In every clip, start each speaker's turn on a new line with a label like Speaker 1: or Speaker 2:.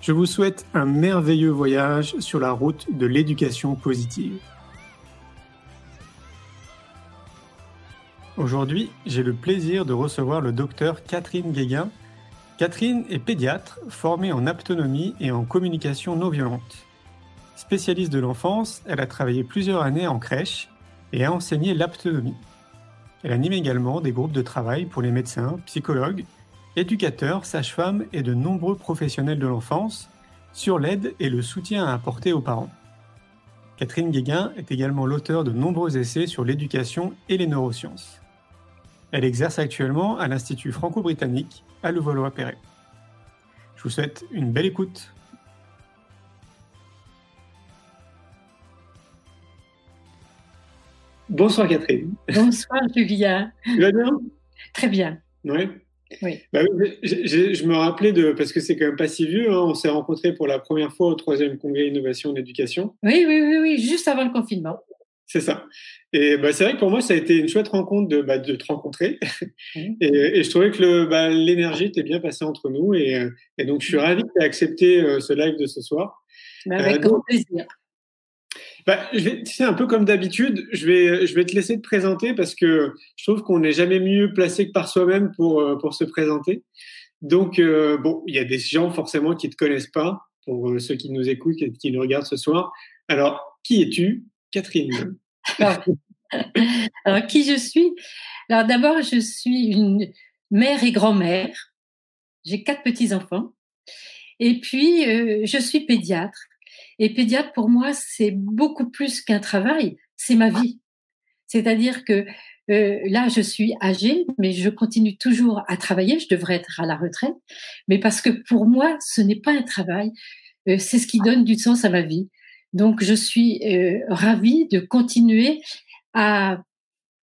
Speaker 1: Je vous souhaite un merveilleux voyage sur la route de l'éducation positive. Aujourd'hui, j'ai le plaisir de recevoir le docteur Catherine Guéguin. Catherine est pédiatre formée en autonomie et en communication non violente. Spécialiste de l'enfance, elle a travaillé plusieurs années en crèche et a enseigné l'aptonomie. Elle anime également des groupes de travail pour les médecins, psychologues, éducateurs, sages-femmes et de nombreux professionnels de l'enfance sur l'aide et le soutien à apporter aux parents. Catherine Guéguin est également l'auteur de nombreux essais sur l'éducation et les neurosciences. Elle exerce actuellement à l'Institut franco-britannique à Levallois-Perret. Je vous souhaite une belle écoute. Bonsoir Catherine.
Speaker 2: Bonsoir Julien.
Speaker 1: Tu vas bien?
Speaker 2: Très bien.
Speaker 1: Oui.
Speaker 2: Oui.
Speaker 1: Bah je, me rappelais de parce que c'est quand même pas si vieux. Hein, on s'est rencontrés pour la première fois au troisième congrès innovation d'éducation.
Speaker 2: Oui, oui, oui, oui, juste avant le confinement.
Speaker 1: C'est ça. Et bah, c'est vrai que pour moi, ça a été une chouette rencontre de, bah, de te rencontrer. Et, je trouvais que bah, l'énergie était bien passée entre nous. Et, et donc, je suis ravi que tu aies accepté euh, ce live de ce soir.
Speaker 2: Avec euh, grand plaisir.
Speaker 1: Bah, tu sais, un peu comme d'habitude, je vais, je vais te laisser te présenter parce que je trouve qu'on n'est jamais mieux placé que par soi-même pour, euh, pour se présenter. Donc, euh, bon, il y a des gens forcément qui ne te connaissent pas, pour euh, ceux qui nous écoutent et qui nous regardent ce soir. Alors, qui es-tu, Catherine?
Speaker 2: Alors, qui je suis? Alors, d'abord, je suis une mère et grand-mère. J'ai quatre petits-enfants. Et puis, je suis pédiatre. Et pédiatre, pour moi, c'est beaucoup plus qu'un travail, c'est ma vie. C'est-à-dire que euh, là, je suis âgée, mais je continue toujours à travailler. Je devrais être à la retraite, mais parce que pour moi, ce n'est pas un travail, euh, c'est ce qui donne du sens à ma vie. Donc, je suis euh, ravie de continuer à,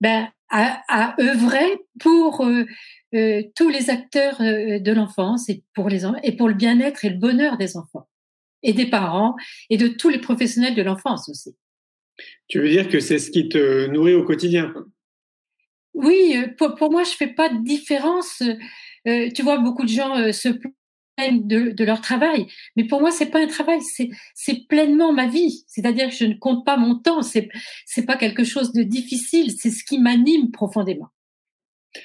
Speaker 2: ben, à, œuvrer pour tous les acteurs de l'enfance et pour les et pour le bien-être et le bonheur des enfants et des parents et de tous les professionnels de l'enfance aussi.
Speaker 1: Tu veux dire que c'est ce qui te nourrit au quotidien
Speaker 2: Oui, euh, pour, pour, moi, je fais pas de différence. Euh, tu vois, beaucoup de gens euh, se plaignent de, de, leur travail, mais pour moi, c'est pas un travail, c'est pleinement ma vie. C'est-à-dire que je ne compte pas mon temps. C'est pas quelque chose de difficile. C'est ce qui m'anime profondément.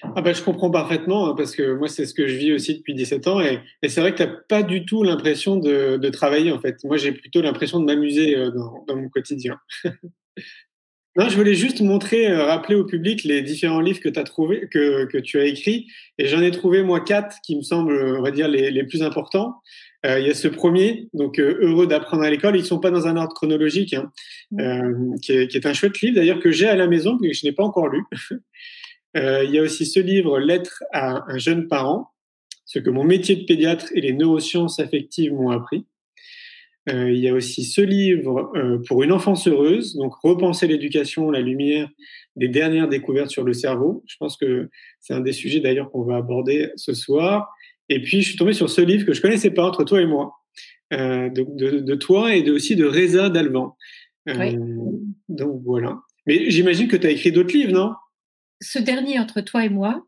Speaker 1: Ah bah, je comprends parfaitement, hein, parce que moi, c'est ce que je vis aussi depuis 17 ans. Et, et c'est vrai que tu n'as pas du tout l'impression de, de, travailler, en fait. Moi, j'ai plutôt l'impression de m'amuser euh, dans, dans, mon quotidien. non, je voulais juste montrer, euh, rappeler au public les différents livres que, as trouvé, que, que tu as écrits. Et j'en ai trouvé, moi, quatre qui me semblent, on va dire, les, les plus importants. Euh, il y a ce premier, donc Heureux d'apprendre à l'école. Ils sont pas dans un ordre chronologique, hein, mmh. euh, qui, est, qui, est, un chouette livre d'ailleurs que j'ai à la maison, mais que je n'ai pas encore lu. Euh, il y a aussi ce livre Lettre à un jeune parent, ce que mon métier de pédiatre et les neurosciences affectives m'ont appris. Euh, il y a aussi ce livre euh, pour une enfance heureuse, donc repenser l'éducation, la lumière des dernières découvertes sur le cerveau. Je pense que c'est un des sujets d'ailleurs qu'on va aborder ce soir. Et puis je suis tombé sur ce livre que je connaissais pas entre toi et moi, euh, de, de, de, toi et de, aussi de Reza Dalvan. Euh, oui. Donc voilà. Mais j'imagine que tu as écrit d'autres livres, non?
Speaker 2: Ce dernier entre toi et moi,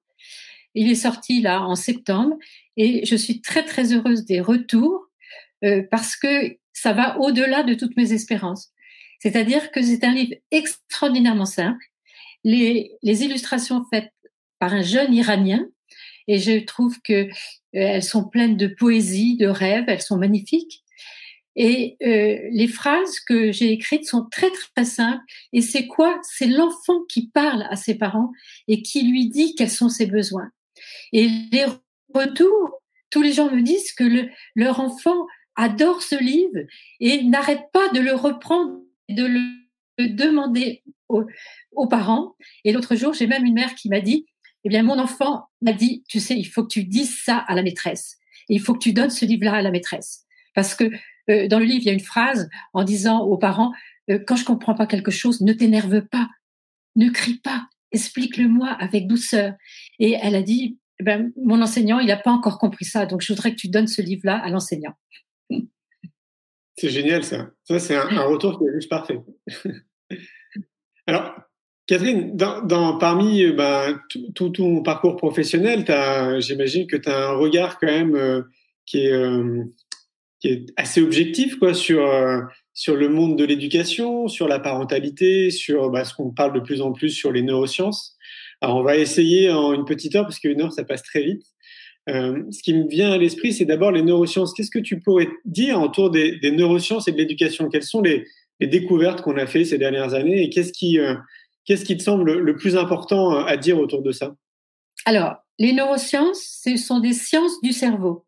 Speaker 2: il est sorti là en septembre et je suis très très heureuse des retours euh, parce que ça va au-delà de toutes mes espérances. C'est-à-dire que c'est un livre extraordinairement simple. Les, illustrations faites par un jeune Iranien et je trouve que euh, elles sont pleines de poésie, de rêves, elles sont magnifiques. Et euh, les phrases que j'ai écrites sont très très simples. Et c'est quoi? C'est l'enfant qui parle à ses parents et qui lui dit quels sont ses besoins. Et les retours, tous les gens me disent que le, leur enfant adore ce livre et n'arrête pas de le reprendre, de le demander aux, aux parents. Et l'autre jour, j'ai même une mère qui m'a dit, eh bien, mon enfant m'a dit, tu sais, il faut que tu dises ça à la maîtresse. Et il faut que tu donnes ce livre-là à la maîtresse. Parce que euh, dans le livre, il y a une phrase en disant aux parents, euh, quand je comprends pas quelque chose, ne t'énerve pas, ne crie pas, explique-le-moi avec douceur. Et elle a dit, eh ben, mon enseignant, il n'a pas encore compris ça, donc je voudrais que tu donnes ce livre-là à l'enseignant.
Speaker 1: C'est génial ça. Ça, c'est un, retour qui est juste parfait. Alors, Catherine, parmi euh, bah, tout, ton parcours professionnel, j'imagine que tu as un regard quand même qui, est, qui, est, assez objectif quoi, sur, sur le monde de l'éducation, sur la parentalité, sur bah, ce qu'on parle de plus en plus sur les neurosciences. Alors on va essayer en une petite heure, parce qu'une heure, ça passe très vite. ce qui me vient à l'esprit, c'est d'abord les neurosciences. Qu'est-ce que tu pourrais dire autour des, des neurosciences et de l'éducation? Quelles sont les, les découvertes qu'on a fait ces dernières années et qu'est-ce qui Qu'est-ce qui te semble le plus important euh, à dire autour de ça?
Speaker 2: Alors, les neurosciences, ce sont des sciences du cerveau.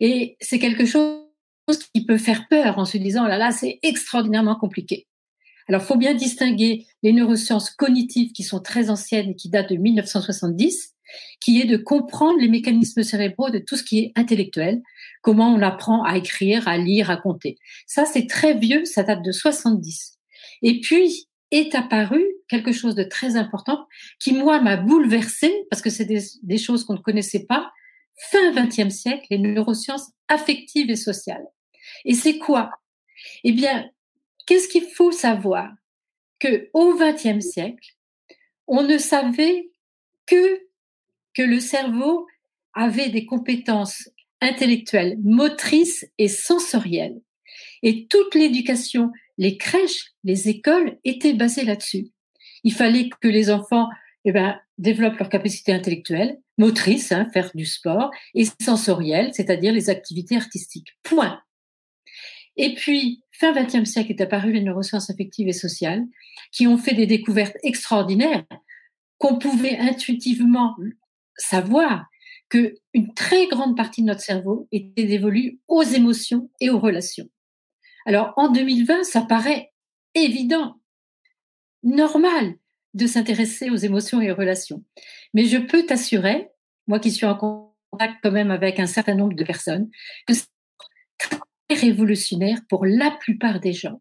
Speaker 2: Et c'est quelque chose qui peut faire peur en se disant, oh là là, c'est extraordinairement compliqué. Alors, faut bien distinguer les neurosciences cognitives qui sont très anciennes et qui datent de 1970, qui est de comprendre les mécanismes cérébraux de tout ce qui est intellectuel, comment on apprend à écrire, à lire, à compter. Ça, c'est très vieux, ça date de 70. Et puis, est apparu quelque chose de très important qui, moi, m'a bouleversée parce que c'est des, choses qu'on ne connaissait pas. Fin XXe siècle, les neurosciences affectives et sociales. Et c'est quoi? Eh bien, qu'est-ce qu'il faut savoir? Que au XXe siècle, on ne savait que que le cerveau avait des compétences intellectuelles, motrices et sensorielles. Et toute l'éducation les crèches, les écoles étaient basées là-dessus. Il fallait que les enfants eh ben, développent leur capacité intellectuelle, motrice, hein, faire du sport, et sensorielle, c'est-à-dire les activités artistiques. Point. Et puis, fin XXe siècle est apparu les neurosciences affectives et sociales, qui ont fait des découvertes extraordinaires qu'on pouvait intuitivement savoir que une très grande partie de notre cerveau était dévolue aux émotions et aux relations. Alors en 2020, ça paraît évident, normal de s'intéresser aux émotions et aux relations. Mais je peux t'assurer, moi qui suis en contact quand même avec un certain nombre de personnes, que c'est très révolutionnaire pour la plupart des gens.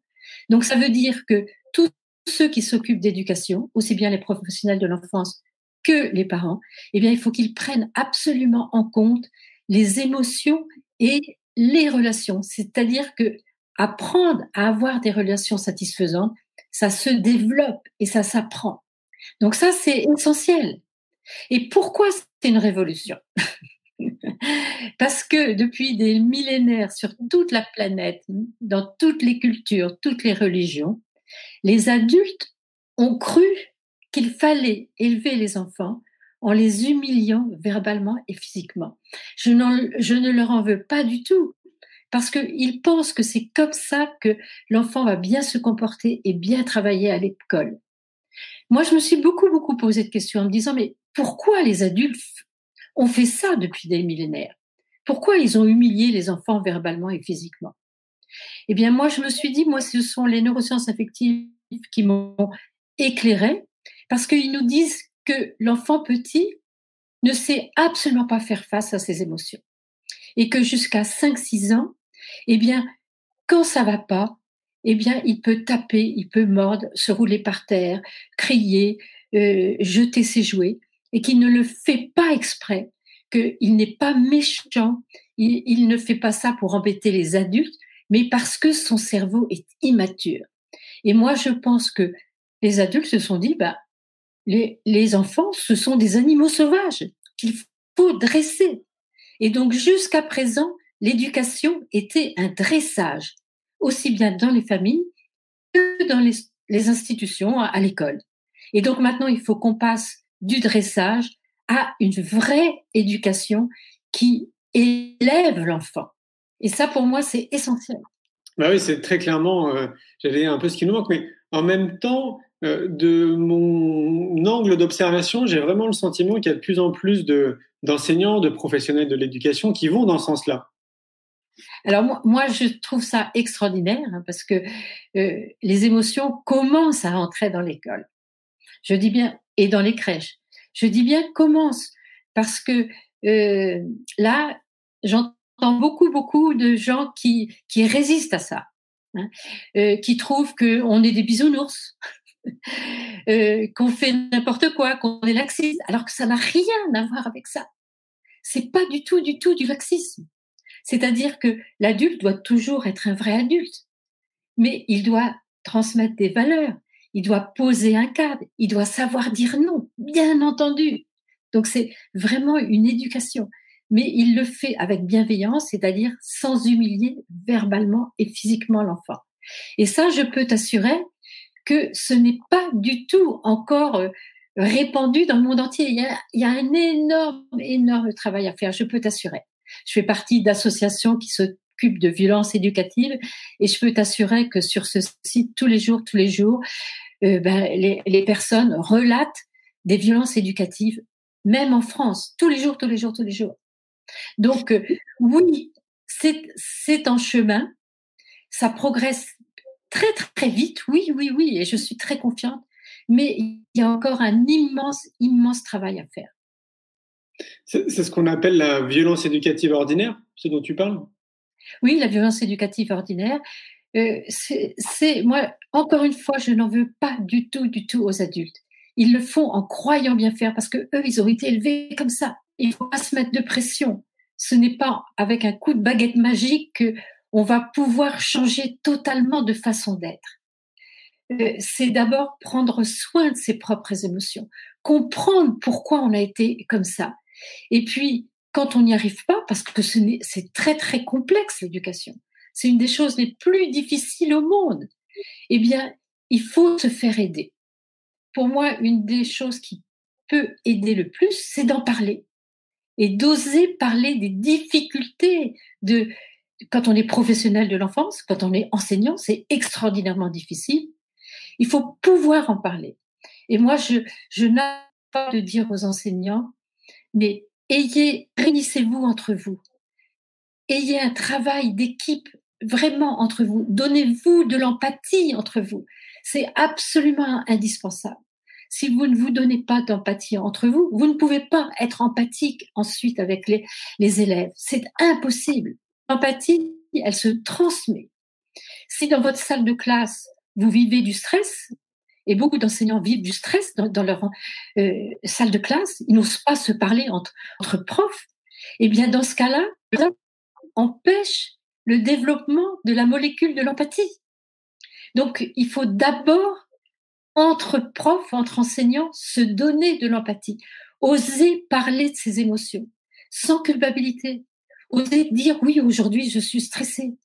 Speaker 2: Donc ça veut dire que tous ceux qui s'occupent d'éducation, aussi bien les professionnels de l'enfance que les parents, eh bien il faut qu'ils prennent absolument en compte les émotions et les relations. C'est-à-dire que apprendre à avoir des relations satisfaisantes, ça se développe et ça s'apprend. Donc ça, c'est essentiel. Et pourquoi c'est une révolution? Parce que depuis des millénaires sur toute la planète, dans toutes les cultures, toutes les religions, les adultes ont cru qu'il fallait élever les enfants en les humiliant verbalement et physiquement. Je, ne leur en veux pas du tout parce qu'ils pensent que c'est comme ça que l'enfant va bien se comporter et bien travailler à l'école. Moi, je me suis beaucoup, beaucoup posé de questions en me disant, mais pourquoi les adultes ont fait ça depuis des millénaires? Pourquoi ils ont humilié les enfants verbalement et physiquement? Eh bien, moi, je me suis dit, moi, ce sont les neurosciences affectives qui m'ont éclairé, parce qu'ils nous disent que l'enfant petit ne sait absolument pas faire face à ses émotions. Et que jusqu'à 5-6 ans, eh bien, quand ça va pas, eh bien, il peut taper, il peut mordre, se rouler par terre, crier, euh, jeter ses jouets, et qu'il ne le fait pas exprès, qu'il n'est pas méchant, il, ne fait pas ça pour embêter les adultes, mais parce que son cerveau est immature. Et moi, je pense que les adultes se sont dit, bah, les enfants, ce sont des animaux sauvages qu'il faut dresser. Et donc, jusqu'à présent, l'éducation était un dressage, aussi bien dans les familles que dans les, institutions, à, l'école. Et donc maintenant, il faut qu'on passe du dressage à une vraie éducation qui élève l'enfant. Et ça, pour moi, c'est essentiel.
Speaker 1: Bah oui, c'est très clairement, euh, j'allais un peu ce qui nous manque, mais en même temps, euh, de mon angle d'observation, j'ai vraiment le sentiment qu'il y a de plus en plus de, d'enseignants, de professionnels de l'éducation qui vont dans ce sens-là.
Speaker 2: Alors moi, je trouve ça extraordinaire hein, parce que euh, les émotions commencent à entrer dans l'école. Je dis bien et dans les crèches. Je dis bien commence parce que euh, là, j'entends beaucoup beaucoup de gens qui qui résistent à ça, hein, euh, qui trouvent que on est des bisounours. Euh, qu'on fait n'importe quoi, qu'on est laxiste, alors que ça n'a rien à voir avec ça. C'est pas du tout, du tout du laxisme. C'est-à-dire que l'adulte doit toujours être un vrai adulte, mais il doit transmettre des valeurs, il doit poser un cadre, il doit savoir dire non, bien entendu. Donc c'est vraiment une éducation, mais il le fait avec bienveillance, c'est-à-dire sans humilier verbalement et physiquement l'enfant. Et ça, je peux t'assurer que ce n'est pas du tout encore euh, répandu dans le monde entier. Il y a, il y a un énorme, énorme travail à faire, je peux t'assurer. Je fais partie d'associations qui s'occupent de violences éducatives et je peux t'assurer que sur ce site, tous les jours, tous les jours, euh, ben, les, personnes relatent des violences éducatives, même en France, tous les jours, tous les jours, tous les jours. Donc, euh, oui, c'est en chemin, ça progresse très, très vite, oui, oui, oui, et je suis très confiante, mais il y a encore un immense, immense travail à faire.
Speaker 1: C'est ce qu'on appelle la violence éducative ordinaire, ce dont tu parles?
Speaker 2: Oui, la violence éducative ordinaire. Euh, c'est moi, encore une fois, je n'en veux pas du tout, du tout aux adultes. Ils le font en croyant bien faire parce que eux, ils ont été élevés comme ça. Il faut pas se mettre de pression. Ce n'est pas avec un coup de baguette magique que on va pouvoir changer totalement de façon d'être. Euh, c'est d'abord prendre soin de ses propres émotions, comprendre pourquoi on a été comme ça, et puis, quand on n'y arrive pas, parce que c'est très très complexe l'éducation, c'est une des choses les plus difficiles au monde, eh bien, il faut se faire aider. Pour moi, une des choses qui peut aider le plus, c'est d'en parler et d'oser parler des difficultés de quand on est professionnel de l'enfance, quand on est enseignant, c'est extraordinairement difficile. Il faut pouvoir en parler. Et moi, je, je n'ai pas de dire aux enseignants, mais ayez, réunissez-vous entre vous. Ayez un travail d'équipe vraiment entre vous. Donnez-vous de l'empathie entre vous. C'est absolument indispensable. Si vous ne vous donnez pas d'empathie entre vous, vous ne pouvez pas être empathique ensuite avec les, les élèves. C'est impossible. L'empathie, elle se transmet. Si dans votre salle de classe, vous vivez du stress, et beaucoup d'enseignants vivent du stress dans, leur euh, salle de classe. Ils n'osent pas se parler entre, entre profs. Eh bien, dans ce cas-là, empêche le développement de la molécule de l'empathie. Donc, il faut d'abord, entre profs, entre enseignants, se donner de l'empathie, oser parler de ses émotions, sans culpabilité, oser dire oui, aujourd'hui, je suis stressée.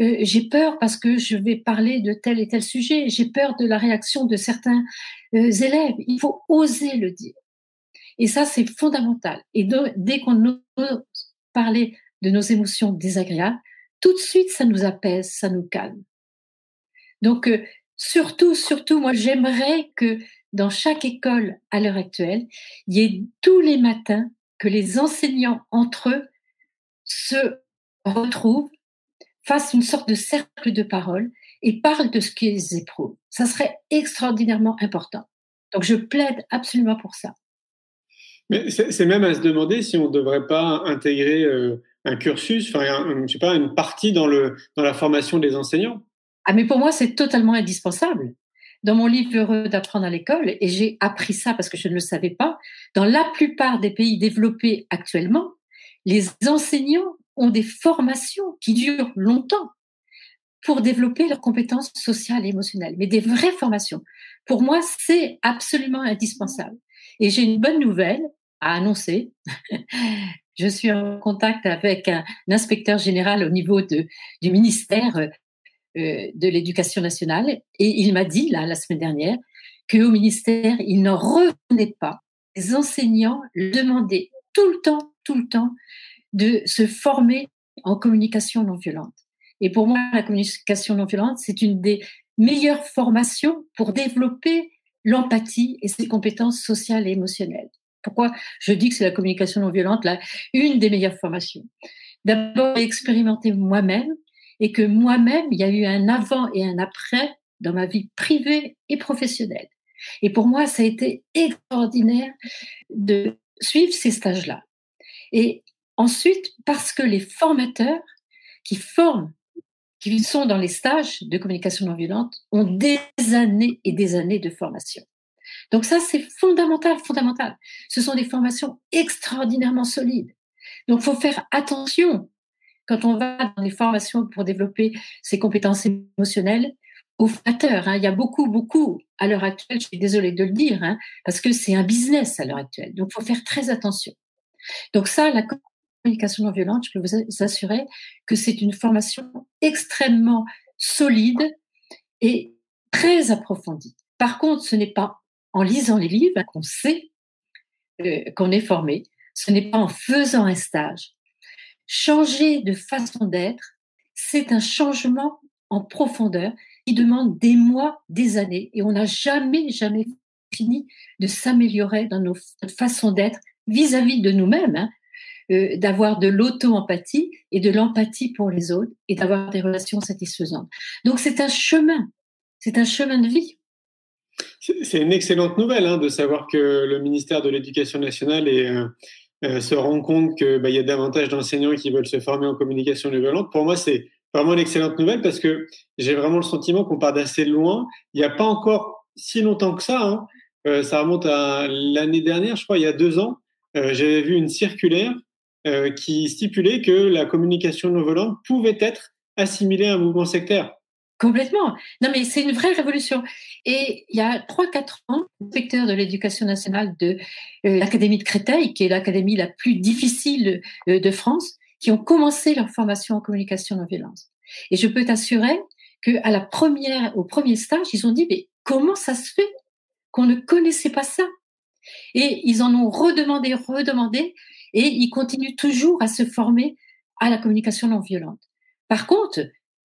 Speaker 2: Euh, j'ai peur parce que je vais parler de tel et tel sujet, j'ai peur de la réaction de certains euh, élèves. Il faut oser le dire. Et ça, c'est fondamental. Et dès qu'on ose parler de nos émotions désagréables, tout de suite, ça nous apaise, ça nous calme. Donc, euh, surtout, surtout, moi, j'aimerais que dans chaque école à l'heure actuelle, il y ait tous les matins que les enseignants entre eux se retrouvent fassent une sorte de cercle de parole et parlent de ce qu'ils éprouvent. Ça serait extraordinairement important. Donc je plaide absolument pour ça.
Speaker 1: Mais c'est même à se demander si on ne devrait pas intégrer euh, un cursus, enfin, je sais pas, une partie dans, le, dans la formation des enseignants.
Speaker 2: Ah, mais pour moi, c'est totalement indispensable. Dans mon livre Heureux d'apprendre à l'école, et j'ai appris ça parce que je ne le savais pas, dans la plupart des pays développés actuellement, les enseignants ont des formations qui durent longtemps pour développer leurs compétences sociales et émotionnelles, mais des vraies formations. Pour moi, c'est absolument indispensable. Et j'ai une bonne nouvelle à annoncer. Je suis en contact avec un, inspecteur général au niveau de, du ministère euh, de l'Éducation nationale et il m'a dit, là, la semaine dernière, qu'au ministère, il ne revenait pas. Les enseignants demandaient tout le temps, tout le temps, de se former en communication non violente. Et pour moi, la communication non violente, c'est une des meilleures formations pour développer l'empathie et ses compétences sociales et émotionnelles. Pourquoi je dis que c'est la communication non violente, là, une des meilleures formations? D'abord, expérimenter moi-même et que moi-même, il y a eu un avant et un après dans ma vie privée et professionnelle. Et pour moi, ça a été extraordinaire de suivre ces stages-là. Et ensuite, parce que les formateurs qui forment, qui sont dans les stages de communication non violente, ont des années et des années de formation. Donc ça, c'est fondamental, fondamental. Ce sont des formations extraordinairement solides. Donc, il faut faire attention quand on va dans les formations pour développer ses compétences émotionnelles aux formateurs. Hein. Il y a beaucoup, beaucoup à l'heure actuelle, je suis désolée de le dire, hein, parce que c'est un business à l'heure actuelle. Donc, il faut faire très attention. Donc ça, la communication non violente, je peux vous assurer que c'est une formation extrêmement solide et très approfondie. Par contre, ce n'est pas en lisant les livres qu'on sait euh, qu'on est formé. Ce n'est pas en faisant un stage. Changer de façon d'être, c'est un changement en profondeur qui demande des mois, des années, et on n'a jamais, jamais fini de s'améliorer dans nos façons d'être vis-à-vis de nous-mêmes, hein, euh, d'avoir de l'auto-empathie et de l'empathie pour les autres et d'avoir des relations satisfaisantes. Donc c'est un chemin, c'est un chemin de vie.
Speaker 1: C'est une excellente nouvelle hein, de savoir que le ministère de l'Éducation nationale euh, euh, se rend compte qu'il bah, y a davantage d'enseignants qui veulent se former en communication non violente. Pour moi, c'est vraiment une excellente nouvelle parce que j'ai vraiment le sentiment qu'on part d'assez loin. Il n'y a pas encore si longtemps que ça. Hein. Ça remonte à l'année dernière, je crois, il y a deux ans. J'avais vu une circulaire qui stipulait que la communication non violente pouvait être assimilée à un mouvement sectaire.
Speaker 2: Complètement. Non, mais c'est une vraie révolution. Et il y a 3-4 ans, l'inspecteur de l'éducation nationale de euh, l'Académie de Créteil, qui est l'académie la plus difficile euh, de France, qui ont commencé leur formation en communication non violence. Et je peux t'assurer qu'à la première, au premier stage, ils ont dit, mais comment ça se fait qu'on ne connaissait pas ça? Et ils en ont redemandé, redemandé, et ils continuent toujours à se former à la communication non violente. Par contre,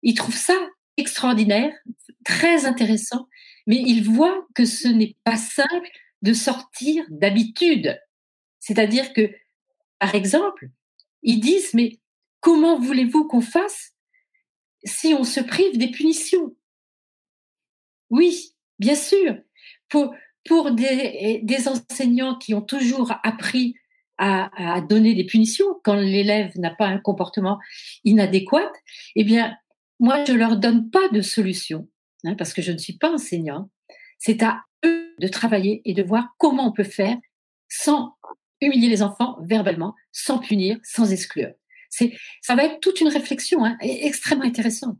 Speaker 2: ils trouvent ça extraordinaire, très intéressant, mais ils voient que ce n'est pas simple de sortir d'habitude. C'est-à-dire que, par exemple, ils disent, mais comment voulez-vous qu'on fasse si on se prive des punitions? Oui, bien sûr. Pour, des enseignants qui ont toujours appris à, donner des punitions quand l'élève n'a pas un comportement inadéquat, eh bien, moi, je leur donne pas de solution, hein, parce que je ne suis pas enseignant. C'est à eux de travailler et de voir comment on peut faire sans humilier les enfants verbalement, sans punir, sans exclure. C'est, ça va être toute une réflexion hein, extrêmement intéressante.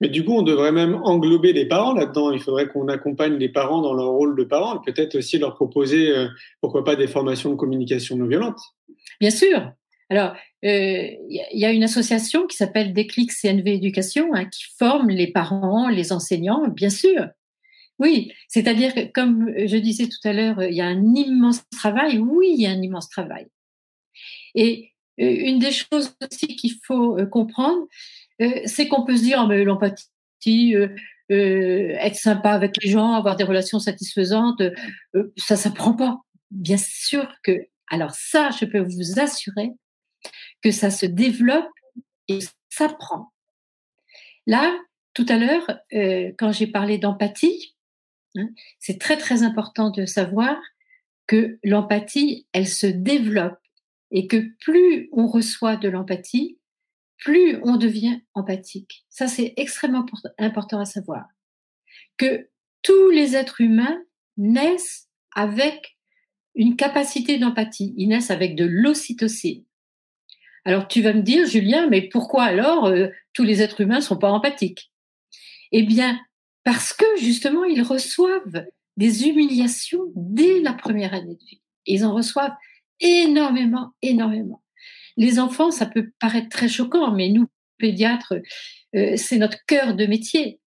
Speaker 1: Mais du coup, on devrait même englober les parents là-dedans. Il faudrait qu'on accompagne les parents dans leur rôle de parents, peut-être aussi leur proposer, euh, pourquoi pas, des formations de communication non violente.
Speaker 2: Bien sûr, alors, il euh, y, a une association qui s'appelle Déclic CNV Éducation, hein, qui forme les parents, les enseignants, bien sûr. Oui, c'est-à-dire que, comme je disais tout à l'heure, il y a un immense travail. Oui, il y a un immense travail. Et euh, une des choses aussi qu'il faut comprendre, c'est qu'on peut se dire, mais l'empathie, être sympa avec les gens, avoir des relations satisfaisantes, ça s'apprend pas. Bien sûr que, alors ça, je peux vous assurer que ça se développe et s'apprend. Là, tout à l'heure, euh, quand j'ai parlé d'empathie, hein, c'est très très important de savoir que l'empathie, elle se développe et que plus on reçoit de l'empathie, plus on devient empathique. Ça, c'est extrêmement important à savoir. Que tous les êtres humains naissent avec une capacité d'empathie. Ils naissent avec de l'ocytocine. Alors tu vas me dire, Julien, mais pourquoi alors euh, tous les êtres humains ne sont pas empathiques? Eh bien, parce que justement, ils reçoivent des humiliations dès la première année de vie. Ils en reçoivent énormément, énormément. Les enfants, ça peut paraître très choquant, mais nous, pédiatres, euh, c'est notre cœur de métier.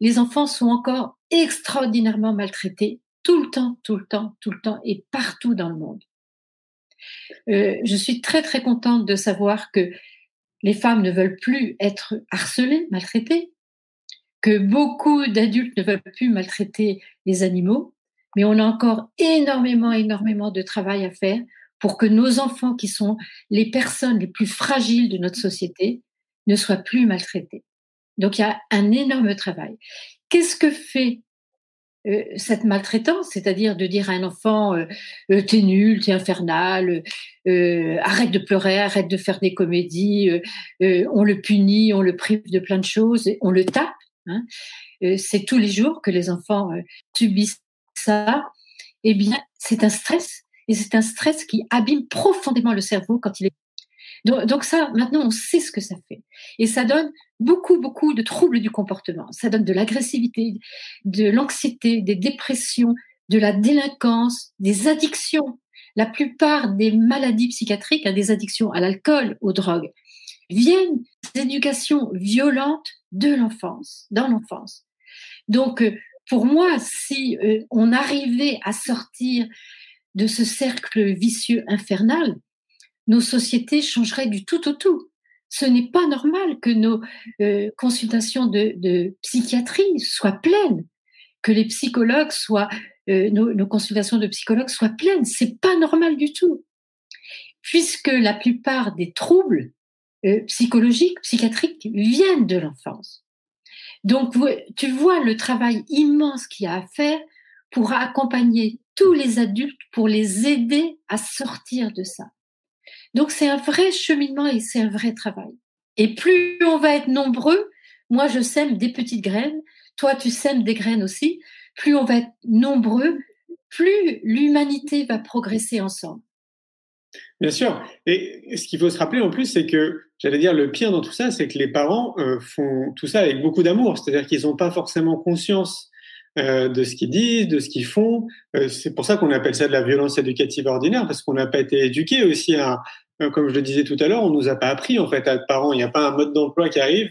Speaker 2: Les enfants sont encore extraordinairement maltraités tout le temps, tout le temps, tout le temps et partout dans le monde. Euh, je suis très très contente de savoir que les femmes ne veulent plus être harcelées, maltraitées, que beaucoup d'adultes ne veulent plus maltraiter les animaux, mais on a encore énormément, énormément de travail à faire pour que nos enfants, qui sont les personnes les plus fragiles de notre société, ne soient plus maltraités. Donc il y a un énorme travail. Qu'est-ce que fait euh, cette maltraitance, c'est-à-dire de dire à un enfant euh, euh, t'es nul, t'es infernal, arrête de pleurer, arrête de faire des comédies, on le punit, on le prive de plein de choses, on le tape. Hein. c'est tous les jours que les enfants subissent ça. Eh bien, c'est un stress et c'est un stress qui abîme profondément le cerveau quand il est donc, ça, maintenant, on sait ce que ça fait. Et ça donne beaucoup, beaucoup de troubles du comportement. Ça donne de l'agressivité, de l'anxiété, des dépressions, de la délinquance, des addictions. La plupart des maladies psychiatriques, hein, des addictions à l'alcool, aux drogues, viennent d'éducation violente de l'enfance, dans l'enfance. Donc, euh, pour moi, si euh, on arrivait à sortir de ce cercle vicieux infernal, nos sociétés changeraient du tout au tout. Ce n'est pas normal que nos euh, consultations de, psychiatrie soient pleines, que les psychologues soient, euh, nos, consultations de psychologues soient pleines. C'est pas normal du tout, puisque la plupart des troubles euh, psychologiques, psychiatriques viennent de l'enfance. Donc, tu vois le travail immense qu'il y a à faire pour accompagner tous les adultes, pour les aider à sortir de ça. Donc c'est un vrai cheminement et c'est un vrai travail. Et plus on va être nombreux, moi je sème des petites graines, toi tu sèmes des graines aussi, plus on va être nombreux, plus l'humanité va progresser ensemble.
Speaker 1: Bien sûr. Et ce qu'il faut se rappeler en plus, c'est que, j'allais dire, le pire dans tout ça, c'est que les parents euh, font tout ça avec beaucoup d'amour. C'est-à-dire qu'ils n'ont pas forcément conscience euh, de ce qu'ils disent, de ce qu'ils font. Euh, c'est pour ça qu'on appelle ça de la violence éducative ordinaire, parce qu'on n'a pas été éduqué aussi à, euh, comme je le disais tout à l'heure, on nous a pas appris en fait à être parents. Il n'y a pas un mode d'emploi qui arrive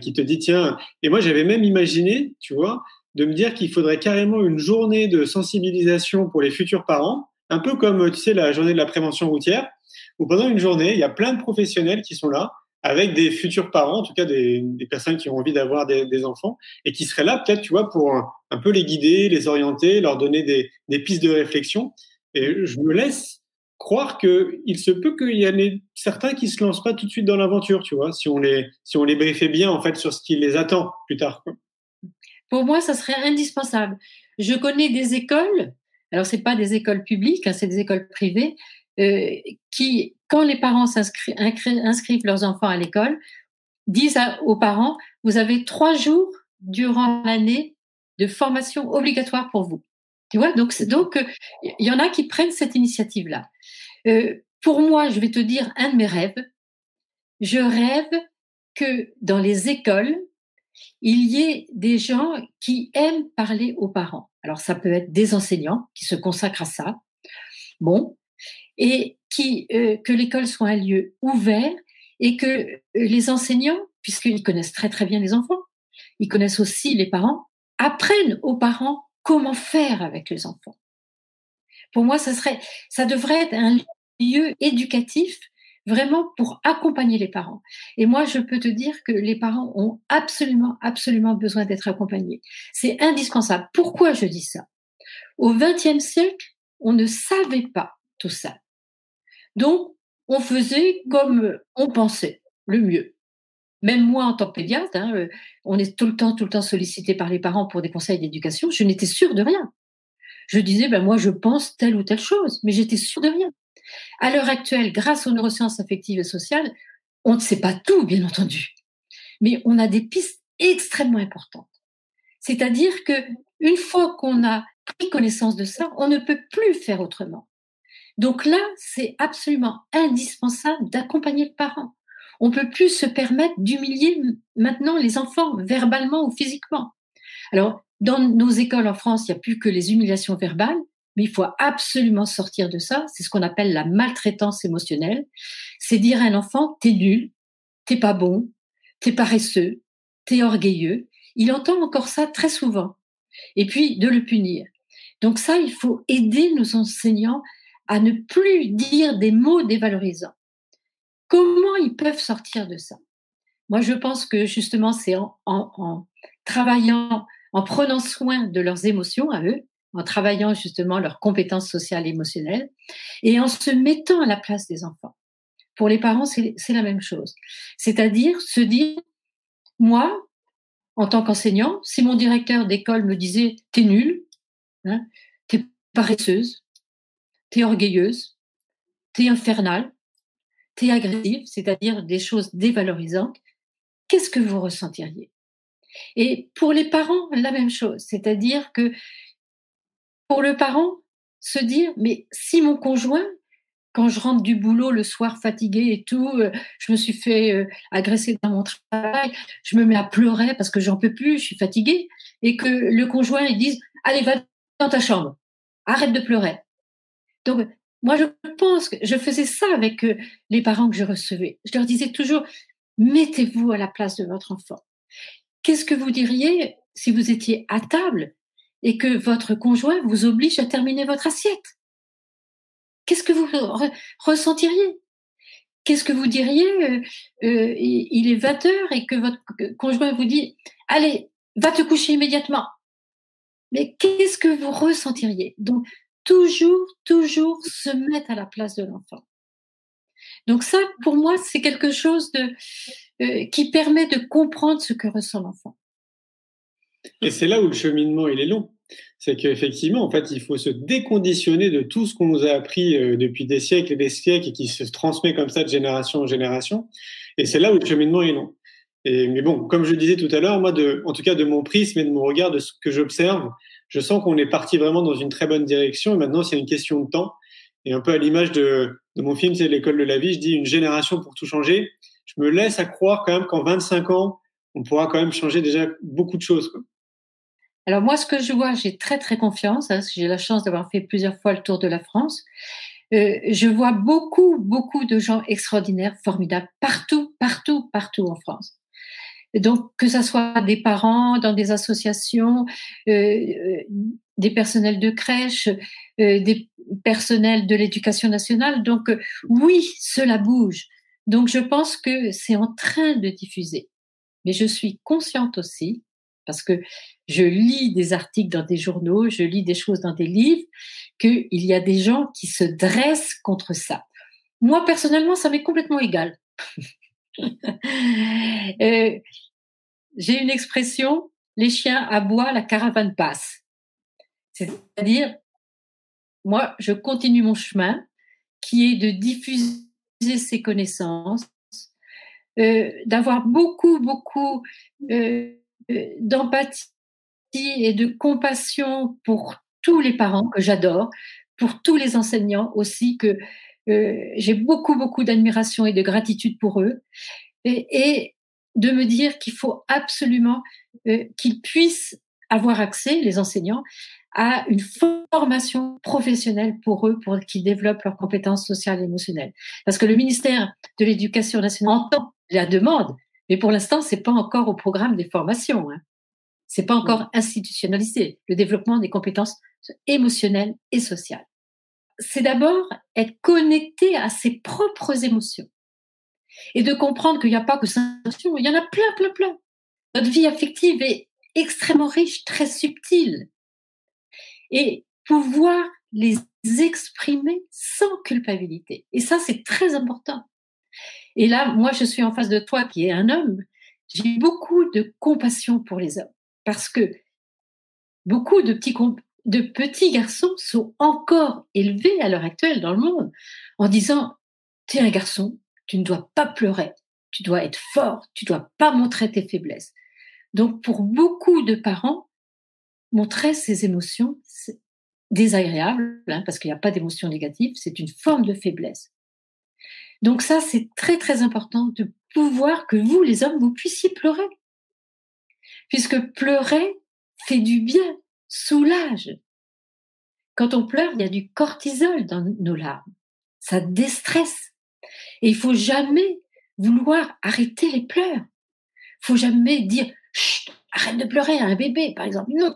Speaker 1: qui te dit tiens. Et moi j'avais même imaginé, tu vois, de me dire qu'il faudrait carrément une journée de sensibilisation pour les futurs parents, un peu comme tu sais la journée de la prévention routière, où pendant une journée il y a plein de professionnels qui sont là avec des futurs parents, en tout cas des, personnes qui ont envie d'avoir des, enfants, et qui seraient là peut-être, tu vois, pour un, peu les guider, les orienter, leur donner des, pistes de réflexion. Et je me laisse croire que il se peut qu'il y en ait certains qui se lancent pas tout de suite dans l'aventure, tu vois, si on les si on les briefait bien en fait sur ce qui les attend plus tard.
Speaker 2: Pour moi, ça serait indispensable. Je connais des écoles, alors c'est pas des écoles publiques, hein, c'est des écoles privées, qui, quand les parents inscrivent leurs enfants à l'école, disent aux parents, vous avez trois jours durant l'année de formation obligatoire pour vous. Tu vois, donc donc il y en a qui prennent cette initiative-là. Euh, pour moi, je vais te dire un de mes rêves. Je rêve que dans les écoles, il y ait des gens qui aiment parler aux parents. Alors ça peut être des enseignants qui se consacrent à ça. Bon, et euh, que l'école soit un lieu ouvert et que euh, les enseignants, puisqu'ils connaissent très très bien les enfants, ils connaissent aussi les parents, apprennent aux parents comment faire avec les enfants. Pour moi, ça serait, ça devrait être un lieu éducatif vraiment pour accompagner les parents. Et moi, je peux te dire que les parents ont absolument, absolument besoin d'être accompagnés. C'est indispensable. Pourquoi je dis ça? Au XXe siècle, on ne savait pas ça. Donc, on faisait comme on pensait, le mieux. Même moi, en tant que pédiatre, hein, euh, on est tout le temps, tout le temps sollicité par les parents pour des conseils d'éducation. Je n'étais sûre de rien. Je disais, ben moi, je pense telle ou telle chose, mais j'étais sûre de rien. À l'heure actuelle, grâce aux neurosciences affectives et sociales, on ne sait pas tout, bien entendu, mais on a des pistes extrêmement importantes. C'est-à-dire que une fois qu'on a pris connaissance de ça, on ne peut plus faire autrement. Donc là, c'est absolument indispensable d'accompagner le parent. On peut plus se permettre d'humilier maintenant les enfants verbalement ou physiquement. Alors, dans nos écoles en France, il n'y a plus que les humiliations verbales, mais il faut absolument sortir de ça. C'est ce qu'on appelle la maltraitance émotionnelle. C'est dire à un enfant, t'es nul, t'es pas bon, t'es paresseux, t'es orgueilleux. Il entend encore ça très souvent. Et puis, de le punir. Donc ça, il faut aider nos enseignants à ne plus dire des mots dévalorisants. comment ils peuvent sortir de ça? Moi, je pense que justement, c'est en, travaillant, en prenant soin de leurs émotions à eux, en travaillant justement leurs compétences sociales et émotionnelles, et en se mettant à la place des enfants. Pour les parents, c'est la même chose. C'est-à-dire se dire, moi, en tant qu'enseignant, si mon directeur d'école me disait, t'es nul, hein, t'es paresseuse, t'es orgueilleuse, t'es infernale, t'es agressive, c'est-à-dire des choses dévalorisantes, qu'est-ce que vous ressentiriez? Et pour les parents, la même chose, c'est-à-dire que pour le parent, se dire, mais si mon conjoint, quand je rentre du boulot le soir fatigué et tout, euh, je me suis fait euh, agresser dans mon travail, je me mets à pleurer parce que j'en peux plus, je suis fatiguée, et que le conjoint il dise, allez, va dans ta chambre, arrête de pleurer. Donc, moi, je pense que je faisais ça avec euh, les parents que je recevais. Je leur disais toujours, mettez-vous à la place de votre enfant. Qu'est-ce que vous diriez si vous étiez à table et que votre conjoint vous oblige à terminer votre assiette? Qu'est-ce que vous ressentiriez? Qu'est-ce que vous diriez euh, euh, Il est 20 heures et que votre conjoint vous dit Allez, va te coucher immédiatement. Mais qu'est-ce que vous ressentiriez? Toujours, toujours se mettre à la place de l'enfant. Donc ça, pour moi, c'est quelque chose euh, qui permet de comprendre ce que ressent l'enfant.
Speaker 1: Et c'est là où le cheminement, il est long. C'est qu'effectivement, en fait, il faut se déconditionner de tout ce qu'on nous a appris euh, depuis des siècles et des siècles et qui se transmet comme ça de génération en génération. Et c'est là où le cheminement est long. Et, mais bon, comme je disais tout à l'heure, moi, en tout cas de mon prisme et de mon regard, de ce que j'observe, je sens qu'on est parti vraiment dans une très bonne direction. Et maintenant, c'est une question de temps. Et un peu à l'image de, mon film, c'est l'école de la vie, je dis une génération pour tout changer. Je me laisse à croire quand même qu'en 25 ans, on pourra quand même changer déjà beaucoup de choses.
Speaker 2: Alors moi, ce que je vois, j'ai très très confiance. Hein, j'ai la chance d'avoir fait plusieurs fois le tour de la France. Euh, je vois beaucoup beaucoup de gens extraordinaires, formidables, partout, partout, partout en France. Donc que ce soit des parents dans des associations, euh, euh, des personnels de crèche, des personnels de l'éducation nationale. Donc oui, cela bouge. Donc je pense que c'est en train de diffuser. Mais je suis consciente aussi parce que je lis des articles dans des journaux, je lis des choses dans des livres, qu'il y a des gens qui se dressent contre ça. Moi, personnellement, ça m'est complètement égal. euh, J'ai une expression, les chiens aboient, la caravane passe. C'est-à-dire, moi, je continue mon chemin qui est de diffuser ces connaissances, euh, d'avoir beaucoup, beaucoup euh, euh, d'empathie et de compassion pour tous les parents que j'adore, pour tous les enseignants aussi que euh, j'ai beaucoup beaucoup d'admiration et de gratitude pour eux et, et de me dire qu'il faut absolument euh, qu'ils puissent avoir accès les enseignants à une formation professionnelle pour eux pour qu'ils développent leurs compétences sociales et émotionnelles parce que le ministère de l'Éducation nationale entend la demande mais pour l'instant, c'est pas encore au programme des formations. Hein. C'est pas encore institutionnalisé. Le développement des compétences émotionnelles et sociales. C'est d'abord être connecté à ses propres émotions et de comprendre qu'il n'y a pas que ça il y en a plein, plein, plein. Notre vie affective est extrêmement riche, très subtile. Et pouvoir les exprimer sans culpabilité. Et ça, c'est très important. Et là, moi, je suis en face de toi qui est un homme. J'ai beaucoup de compassion pour les hommes parce que beaucoup de petits, de petits garçons sont encore élevés à l'heure actuelle dans le monde en disant, tu es un garçon, tu ne dois pas pleurer, tu dois être fort, tu dois pas montrer tes faiblesses. Donc, pour beaucoup de parents, montrer ses émotions, c'est désagréable, hein, parce qu'il n'y a pas d'émotion négative, c'est une forme de faiblesse. Donc ça, c'est très très important de pouvoir que vous, les hommes, vous puissiez pleurer. Puisque pleurer fait du bien, soulage. Quand on pleure, il y a du cortisol dans nos larmes. Ça déstresse. Et il faut jamais vouloir arrêter les pleurs. Il faut jamais dire Chut, arrête de pleurer à un bébé, par exemple. Non.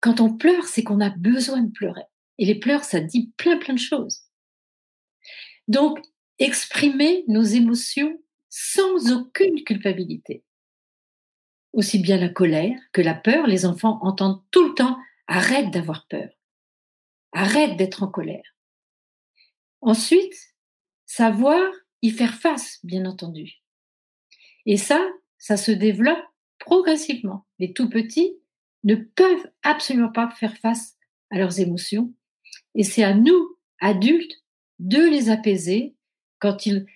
Speaker 2: Quand on pleure, c'est qu'on a besoin de pleurer. Et les pleurs, ça dit plein plein de choses. Donc, exprimer nos émotions sans aucune culpabilité. Aussi bien la colère que la peur, les enfants entendent tout le temps arrête d'avoir peur, arrête d'être en colère. Ensuite, savoir y faire face, bien entendu. Et ça, ça se développe progressivement. Les tout petits ne peuvent absolument pas faire face à leurs émotions. Et c'est à nous, adultes, de les apaiser quand ils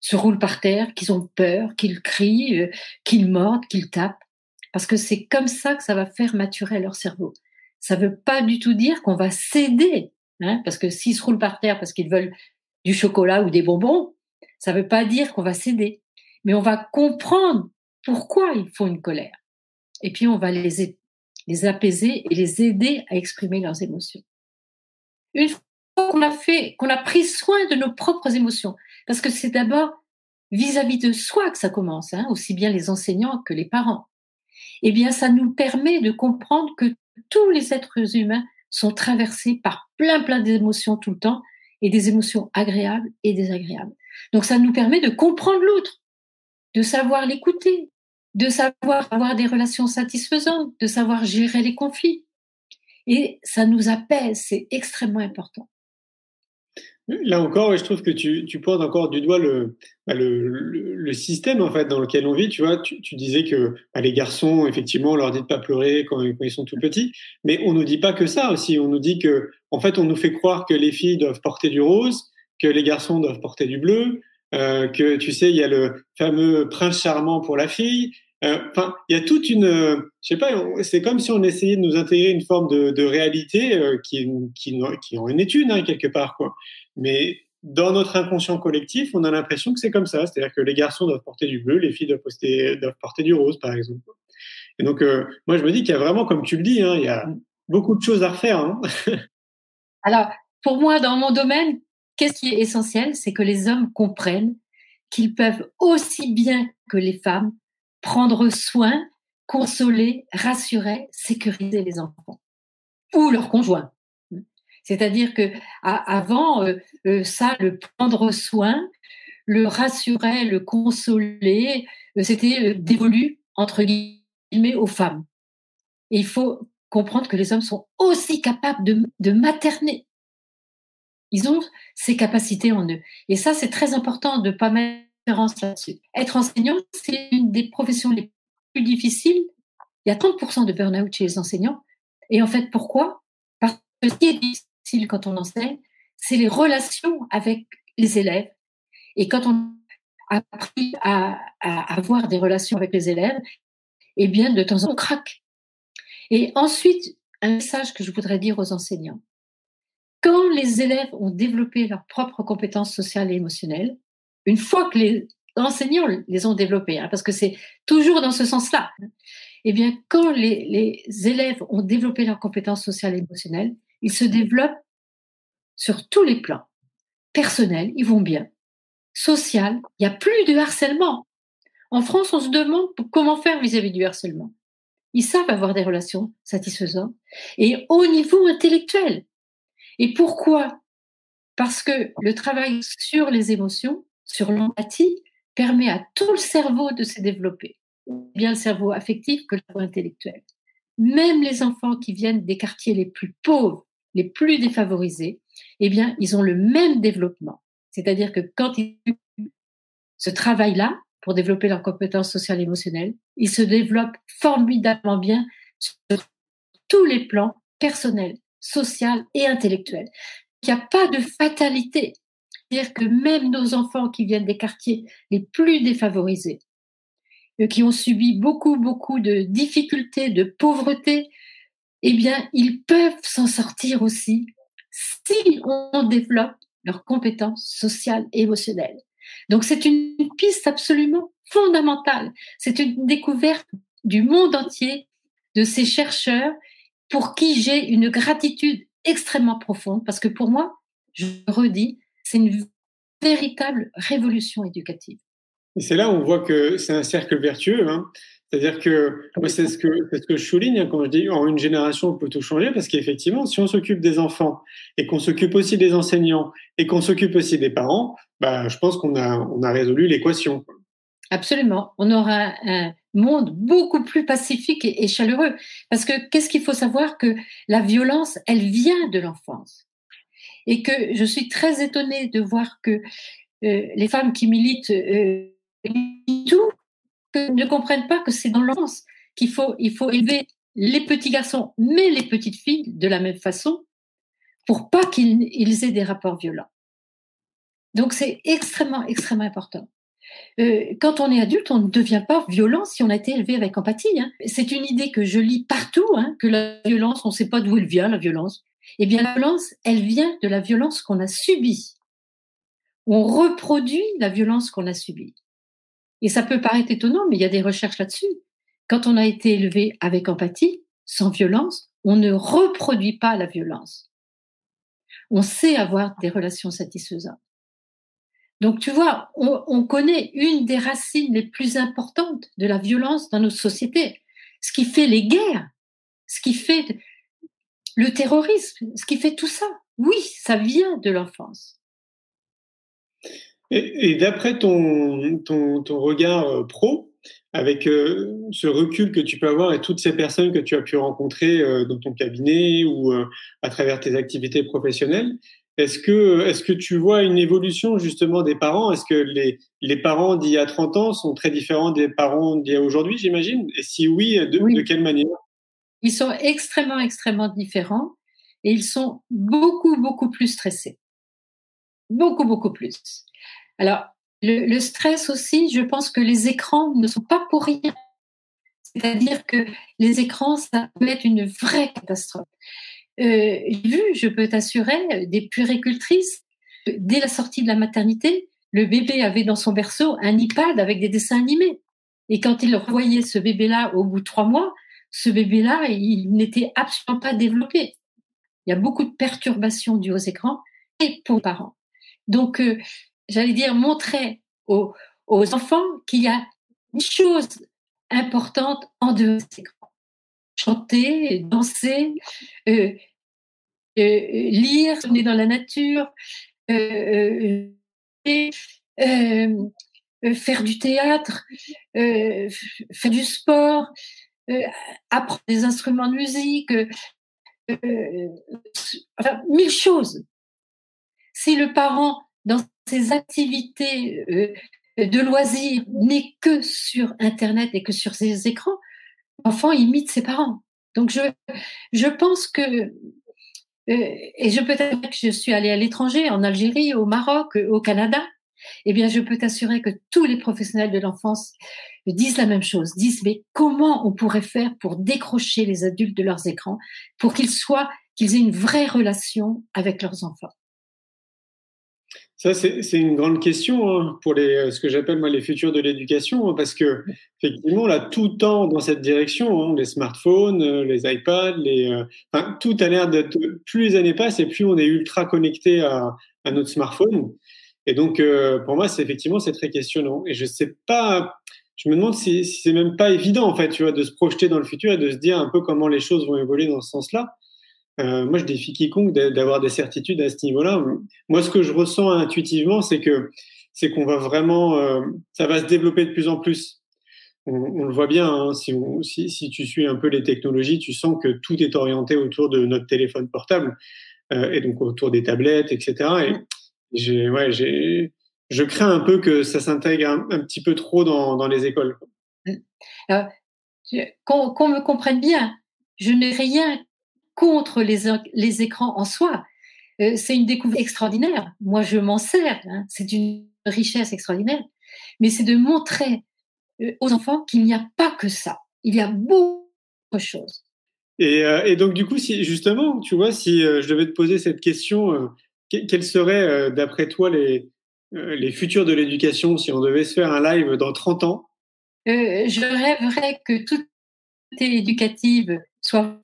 Speaker 2: se roulent par terre, qu'ils ont peur, qu'ils crient, euh, qu'ils mordent, qu'ils tapent. Parce que c'est comme ça que ça va faire maturer leur cerveau. Ça ne veut pas du tout dire qu'on va céder. Hein, parce que s'ils se roulent par terre parce qu'ils veulent du chocolat ou des bonbons, ça ne veut pas dire qu'on va céder. Mais on va comprendre pourquoi ils font une colère. Et puis on va les, les apaiser et les aider à exprimer leurs émotions. Une fois qu'on a fait, qu'on a pris soin de nos propres émotions, parce que c'est d'abord vis-à-vis de soi que ça commence, hein, aussi bien les enseignants que les parents. Eh bien, ça nous permet de comprendre que tous les êtres humains sont traversés par plein plein d'émotions tout le temps et des émotions agréables et désagréables. Donc ça nous permet de comprendre l'autre, de savoir l'écouter, de savoir avoir des relations satisfaisantes, de savoir gérer les conflits. Et ça nous apaise, c'est extrêmement important.
Speaker 1: Là encore, je trouve que tu, tu pointes encore du doigt bah, le, système en fait dans lequel on vit. Tu vois, tu disais que bah, les garçons, effectivement, on leur dit de pas pleurer quand, quand, ils sont tout petits, mais on nous dit pas que ça aussi. On nous dit que, en fait, on nous fait croire que les filles doivent porter du rose, que les garçons doivent porter du bleu, euh, que tu sais, il y a le fameux prince charmant pour la fille, euh, enfin, il y a toute une, euh, je sais pas, c'est comme si on essayait de nous intégrer une forme de, réalité euh, qui, qui, qui en est une hein, quelque part, quoi. Mais dans notre inconscient collectif, on a l'impression que c'est comme ça, c'est-à-dire que les garçons doivent porter du bleu, les filles doivent, doivent porter du rose, par exemple. Et donc, moi, je me dis qu'il y a vraiment, comme tu le dis, hein, il y a beaucoup de choses à refaire. Hein.
Speaker 2: Alors, pour moi, dans mon domaine, qu'est-ce qui est essentiel, c'est que les hommes comprennent qu'ils peuvent aussi bien que les femmes prendre soin, consoler, rassurer, sécuriser les enfants ou leurs conjoints. C'est-à-dire que avant euh, euh, ça, le prendre soin, le rassurer, le consoler, euh, c'était dévolu entre guillemets aux femmes. Il faut comprendre que les hommes sont aussi capables de, de materner. Ils ont ces capacités en eux. Et ça, c'est très important de ne pas mettre être enseignant, c'est une des professions les plus difficiles. Il y a 30% de burn-out chez les enseignants. Et en fait, pourquoi? Parce que ce qui est difficile quand on enseigne, c'est les relations avec les élèves. Et quand on a appris à, avoir des relations avec les élèves, eh bien, de temps en temps, on craque. Et ensuite, un message que je voudrais dire aux enseignants. Quand les élèves ont développé leurs propres compétences sociales et émotionnelles, une fois que les enseignants les ont développés, hein, parce que c'est toujours dans ce sens-là. Eh bien, quand les, élèves ont développé leurs compétences sociales et émotionnelles, ils se développent sur tous les plans. Personnel, ils vont bien. Social, il n'y a plus de harcèlement. En France, on se demande comment faire vis-à-vis du harcèlement. Ils savent avoir des relations satisfaisantes. Et au niveau intellectuel. Et pourquoi? Parce que le travail sur les émotions sur l'empathie permet à tout le cerveau de se développer, bien le cerveau affectif que le cerveau intellectuel. Même les enfants qui viennent des quartiers les plus pauvres, les plus défavorisés, eh bien, ils ont le même développement. C'est-à-dire que quand ils ce travail-là, pour développer leurs compétences sociales et émotionnelles, ils se développent formidablement bien sur tous les plans personnels, social et intellectuels. Il n'y a pas de fatalité dire que même nos enfants qui viennent des quartiers les plus défavorisés, qui ont subi beaucoup, beaucoup de difficultés, de pauvreté, eh bien, ils peuvent s'en sortir aussi si on développe leurs compétences sociales et émotionnelles. Donc, c'est une piste absolument fondamentale. C'est une découverte du monde entier de ces chercheurs pour qui j'ai une gratitude extrêmement profonde parce que pour moi, je redis, c'est une véritable révolution éducative.
Speaker 1: Et c'est là où on voit que c'est un cercle vertueux. Hein. C'est-à-dire que c'est ce que c'est ce que je souligne hein, quand je dis en une génération on peut tout changer parce qu'effectivement si on s'occupe des enfants et qu'on s'occupe aussi des enseignants et qu'on s'occupe aussi des parents, bah, je pense qu'on a, on a résolu l'équation.
Speaker 2: Absolument. On aura un monde beaucoup plus pacifique et, chaleureux. Parce que qu'est-ce qu'il faut savoir que la violence, elle vient de l'enfance. Et que je suis très étonnée de voir que euh, les femmes qui militent euh, tout ne comprennent pas que c'est dans l'enfance qu'il faut, il faut élever les petits garçons, mais les petites filles de la même façon, pour pas qu'ils aient des rapports violents. Donc c'est extrêmement, extrêmement important. Euh, quand on est adulte, on ne devient pas violent si on a été élevé avec empathie. Hein. C'est une idée que je lis partout, hein, que la violence, on ne sait pas d'où elle vient, la violence. Eh bien, la violence, elle vient de la violence qu'on a subie. On reproduit la violence qu'on a subie. Et ça peut paraître étonnant, mais il y a des recherches là-dessus. Quand on a été élevé avec empathie, sans violence, on ne reproduit pas la violence. On sait avoir des relations satisfaisantes. Donc, tu vois, on, connaît une des racines les plus importantes de la violence dans nos sociétés. Ce qui fait les guerres, ce qui fait le terrorisme, ce qui fait tout ça. Oui, ça vient de l'enfance.
Speaker 1: Et, d'après ton, regard euh, pro, avec euh, ce recul que tu peux avoir et toutes ces personnes que tu as pu rencontrer euh, dans ton cabinet ou à travers tes activités professionnelles, est-ce que, est-ce que tu vois une évolution justement des parents? Est-ce que les, les parents d'il y a 30 ans sont très différents des parents d'il y a aujourd'hui, j'imagine? Et si oui, de, de quelle manière?
Speaker 2: Ils sont extrêmement, extrêmement différents et ils sont beaucoup, beaucoup plus stressés. Beaucoup, beaucoup plus. Alors, le, le stress aussi, je pense que les écrans ne sont pas pour rien. C'est-à-dire que les écrans, ça peut être une vraie catastrophe. Euh, j'ai vu, je peux t'assurer, des puéricultrices, dès la sortie de la maternité, le bébé avait dans son berceau un iPad avec des dessins animés. Et quand il revoyait ce bébé-là au bout de trois mois, ce bébé-là, il n'était absolument pas développé. Il y a beaucoup de perturbations dues aux écrans et pour les parents. Donc, euh, j'allais dire, montrer aux, aux enfants qu'il y a une chose importante en dehors des écrans chanter, danser, euh, euh, lire, on est dans la nature, euh, faire du théâtre, faire du sport, apprendre des instruments de musique, enfin, mille choses. Si le parent, dans ses activités de loisirs, n'est que sur Internet et que sur ses écrans, l'enfant imite ses parents. Donc je, je pense que, euh, et je peux t'assurer que je suis allée à l'étranger, en Algérie, au Maroc, au Canada, eh bien je peux t'assurer que tous les professionnels de l'enfance disent la même chose, disent mais comment on pourrait faire pour décrocher les adultes de leurs écrans, pour qu'ils soient, qu'ils aient une vraie relation avec leurs enfants?
Speaker 1: Ça, c'est une grande question hein, pour les, euh, ce que j'appelle les futurs de l'éducation, hein, parce que effectivement, là, tout tend dans cette direction. Hein, les smartphones, euh, les iPads, euh, tout a l'air d'être plus les années passent et plus on est ultra connecté à, notre smartphone. Et donc, pour moi, c'est effectivement très questionnant. Et je sais pas, je me demande si, si c'est même pas évident en fait, tu vois, de se projeter dans le futur et de se dire un peu comment les choses vont évoluer dans ce sens-là. Euh, moi, je défie quiconque d'avoir des certitudes à ce niveau-là. Moi, ce que je ressens intuitivement, c'est que c'est qu'on va vraiment, euh, ça va se développer de plus en plus. On, on le voit bien, hein, si, on, si, si, tu suis un peu les technologies, tu sens que tout est orienté autour de notre téléphone portable euh, et donc autour des tablettes, etc. Et j'ai, ouais, j'ai, je crains un peu que ça s'intègre un, petit peu trop dans, dans les écoles.
Speaker 2: Qu'on me comprenne bien, je n'ai rien contre les, les écrans en soi. Euh, c'est une découverte extraordinaire. Moi, je m'en sers. Hein. C'est une richesse extraordinaire. Mais c'est de montrer euh, aux enfants qu'il n'y a pas que ça. Il y a beaucoup de choses.
Speaker 1: Et, euh, et, donc, du coup, si, justement, tu vois, si je devais te poser cette question, quels seraient, d'après toi, les, les futurs de l'éducation si on devait se faire un live dans 30 ans?
Speaker 2: Je rêverais que toute éducative soit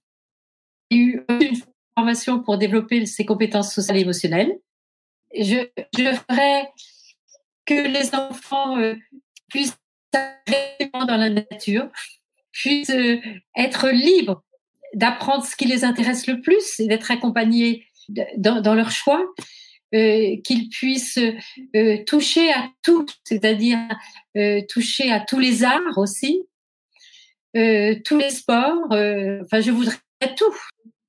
Speaker 2: eu une formation pour développer ses compétences sociales et émotionnelles. Je, je que les enfants euh, puissent être dans la nature, puissent euh, être libres d'apprendre ce qui les intéresse le plus et d'être accompagnés dans, dans, leur choix. euh, qu'il puisse euh, toucher à tout, c'est-à-dire toucher à tous les arts aussi, tous les sports. enfin, je voudrais tout.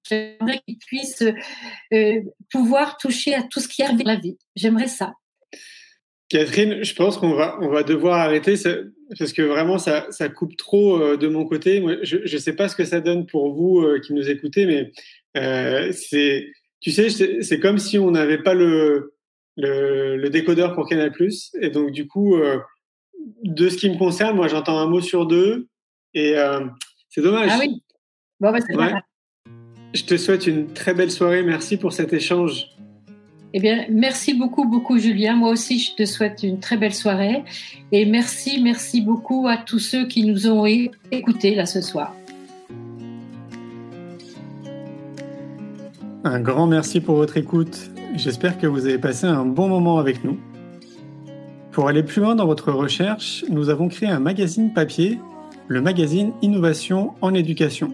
Speaker 2: J'aimerais qu'il puisse euh, pouvoir toucher à tout ce qui arrive dans la vie. J'aimerais ça.
Speaker 1: Catherine, je pense qu'on va, on va devoir arrêter ça- parce que vraiment ça, ça coupe trop euh, de mon côté. Moi, je ne sais pas ce que ça donne pour vous euh, qui nous écoutez, mais euh, c'est, tu sais, c'est comme si on n'avait pas le, le, le décodeur pour Canal+. Et donc du coup, euh, de ce qui me concerne, moi j'entends un mot sur deux et euh, c'est dommage.
Speaker 2: Ah oui. Bon, bah, c'est
Speaker 1: Ouais. Je te souhaite une très belle soirée. Merci pour cet échange.
Speaker 2: Eh bien, merci beaucoup, beaucoup, Julien. Moi aussi, je te souhaite une très belle soirée. Et merci, merci beaucoup à tous ceux qui nous ont écoutés là ce soir.
Speaker 1: Un grand merci pour votre écoute. J'espère que vous avez passé un bon moment avec nous. Pour aller plus loin dans votre recherche, nous avons créé un magazine papier, le magazine Innovation en éducation.